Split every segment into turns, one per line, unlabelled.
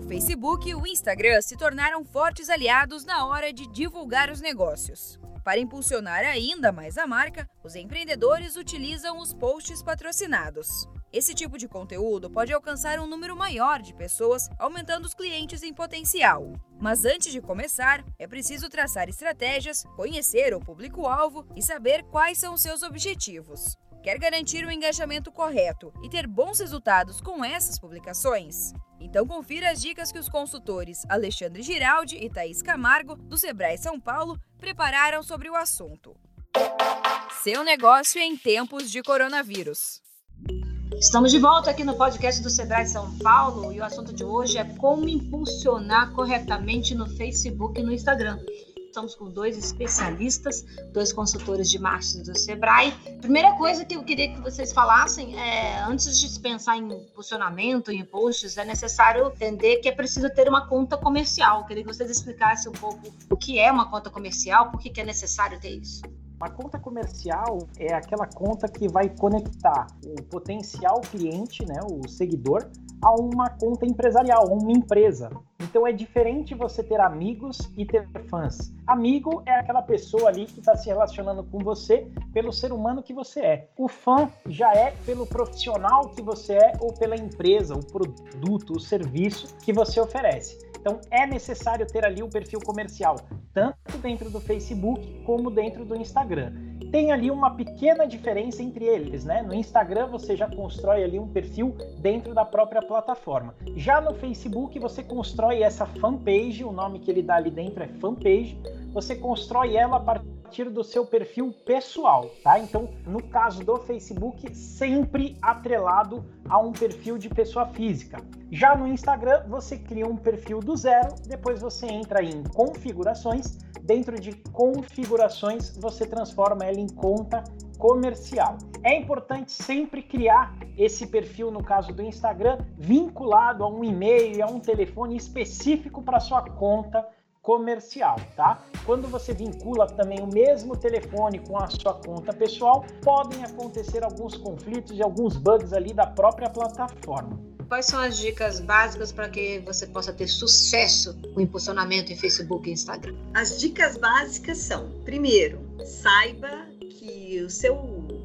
O Facebook e o Instagram se tornaram fortes aliados na hora de divulgar os negócios. Para impulsionar ainda mais a marca, os empreendedores utilizam os posts patrocinados. Esse tipo de conteúdo pode alcançar um número maior de pessoas, aumentando os clientes em potencial. Mas antes de começar, é preciso traçar estratégias, conhecer o público-alvo e saber quais são seus objetivos. Quer garantir o engajamento correto e ter bons resultados com essas publicações? Então confira as dicas que os consultores Alexandre Giraldi e Thaís Camargo, do Sebrae São Paulo, prepararam sobre o assunto. Seu negócio em tempos de coronavírus.
Estamos de volta aqui no podcast do Sebrae São Paulo e o assunto de hoje é como impulsionar corretamente no Facebook e no Instagram. Estamos com dois especialistas, dois consultores de marketing do Sebrae. Primeira coisa que eu queria que vocês falassem é, antes de pensar em impulsionamento, em posts, é necessário entender que é preciso ter uma conta comercial. Eu queria que vocês explicassem um pouco o que é uma conta comercial, por que é necessário ter isso.
Uma conta comercial é aquela conta que vai conectar o potencial cliente, né, o seguidor, a uma conta empresarial, uma empresa. Então é diferente você ter amigos e ter fãs. Amigo é aquela pessoa ali que está se relacionando com você pelo ser humano que você é. O fã já é pelo profissional que você é ou pela empresa, o produto, o serviço que você oferece. Então é necessário ter ali o perfil comercial, tanto dentro do Facebook como dentro do Instagram. Tem ali uma pequena diferença entre eles, né? No Instagram você já constrói ali um perfil dentro da própria plataforma. Já no Facebook você constrói essa fanpage, o nome que ele dá ali dentro é fanpage. Você constrói ela a partir do seu perfil pessoal, tá? Então, no caso do Facebook, sempre atrelado a um perfil de pessoa física. Já no Instagram, você cria um perfil do zero, depois você entra em configurações. Dentro de configurações, você transforma ela em conta comercial. É importante sempre criar esse perfil, no caso do Instagram, vinculado a um e-mail e a um telefone específico para sua conta comercial, tá? Quando você vincula também o mesmo telefone com a sua conta pessoal, podem acontecer alguns conflitos e alguns bugs ali da própria plataforma.
Quais são as dicas básicas para que você possa ter sucesso com impulsionamento em Facebook e Instagram?
As dicas básicas são: primeiro, saiba que o seu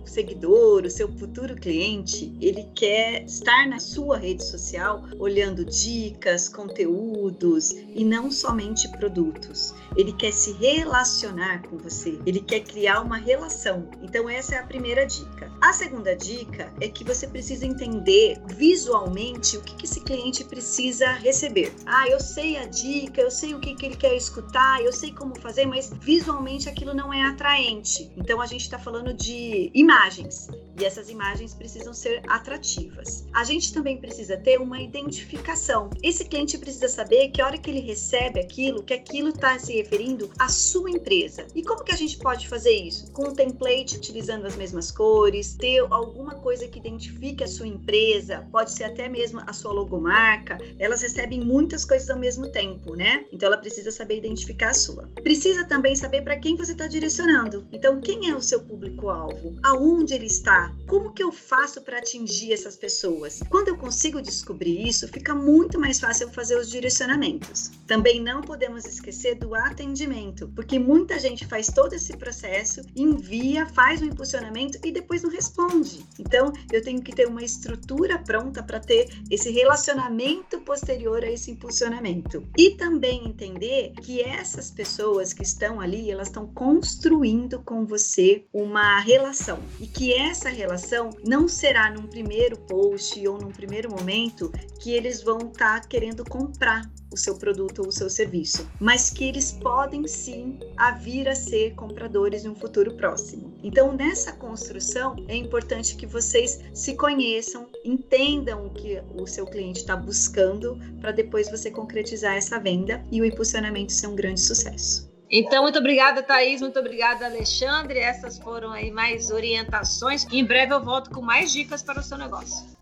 seguidor, o seu futuro cliente, ele quer estar na sua rede social olhando dicas, conteúdos e não somente produtos. Ele quer se relacionar com você, ele quer criar uma relação. Então, essa é a primeira dica. A segunda dica é que você precisa entender visualmente o que, esse cliente precisa receber. Ah, eu sei a dica, eu sei o que, que ele quer escutar, eu sei como fazer, mas visualmente aquilo não é atraente. Então, a gente está falando de imagens e essas imagens precisam ser atrativas. A gente também precisa ter uma identificação. Esse cliente precisa saber que a hora que ele recebe aquilo, que aquilo está se referindo à sua empresa. E como que a gente pode fazer isso? Com um template utilizando as mesmas cores, ter alguma coisa que identifique a sua empresa, pode ser até mesmo a sua logomarca. Elas recebem muitas coisas ao mesmo tempo, né? Então ela precisa saber identificar a sua. Precisa também saber para quem você está direcionando. Então, quem é o seu público-alvo? Aonde ele está? Como que eu faço para atingir essas pessoas? Quando eu consigo descobrir isso, fica muito mais fácil fazer os direcionamentos. Também não podemos esquecer do atendimento, porque muita gente faz todo esse processo, envia, faz um impulsionamento e depois não responde. Então, eu tenho que ter uma estrutura pronta para ter esse relacionamento posterior a esse impulsionamento. E também entender que essas pessoas que estão ali, elas estão construindo com você uma relação e que essa relação não será num primeiro post ou num primeiro momento que eles vão estar tá querendo comprar o seu produto ou o seu serviço, mas que eles podem sim a vir a ser compradores em um futuro próximo. Então, nessa construção, é importante que vocês se conheçam, entendam o que o seu cliente está buscando, para depois você concretizar essa venda e o impulsionamento ser um grande sucesso.
Então, muito obrigada, Thaís. Muito obrigada, Alexandre. Essas foram aí mais orientações. Em breve eu volto com mais dicas para o seu negócio.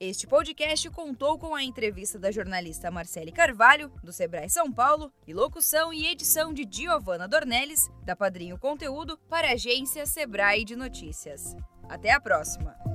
Este podcast contou com a entrevista da jornalista Marcele Carvalho, do Sebrae São Paulo, e locução e edição de Giovana Dornelles, da Padrinho Conteúdo, para a agência Sebrae de Notícias. Até a próxima!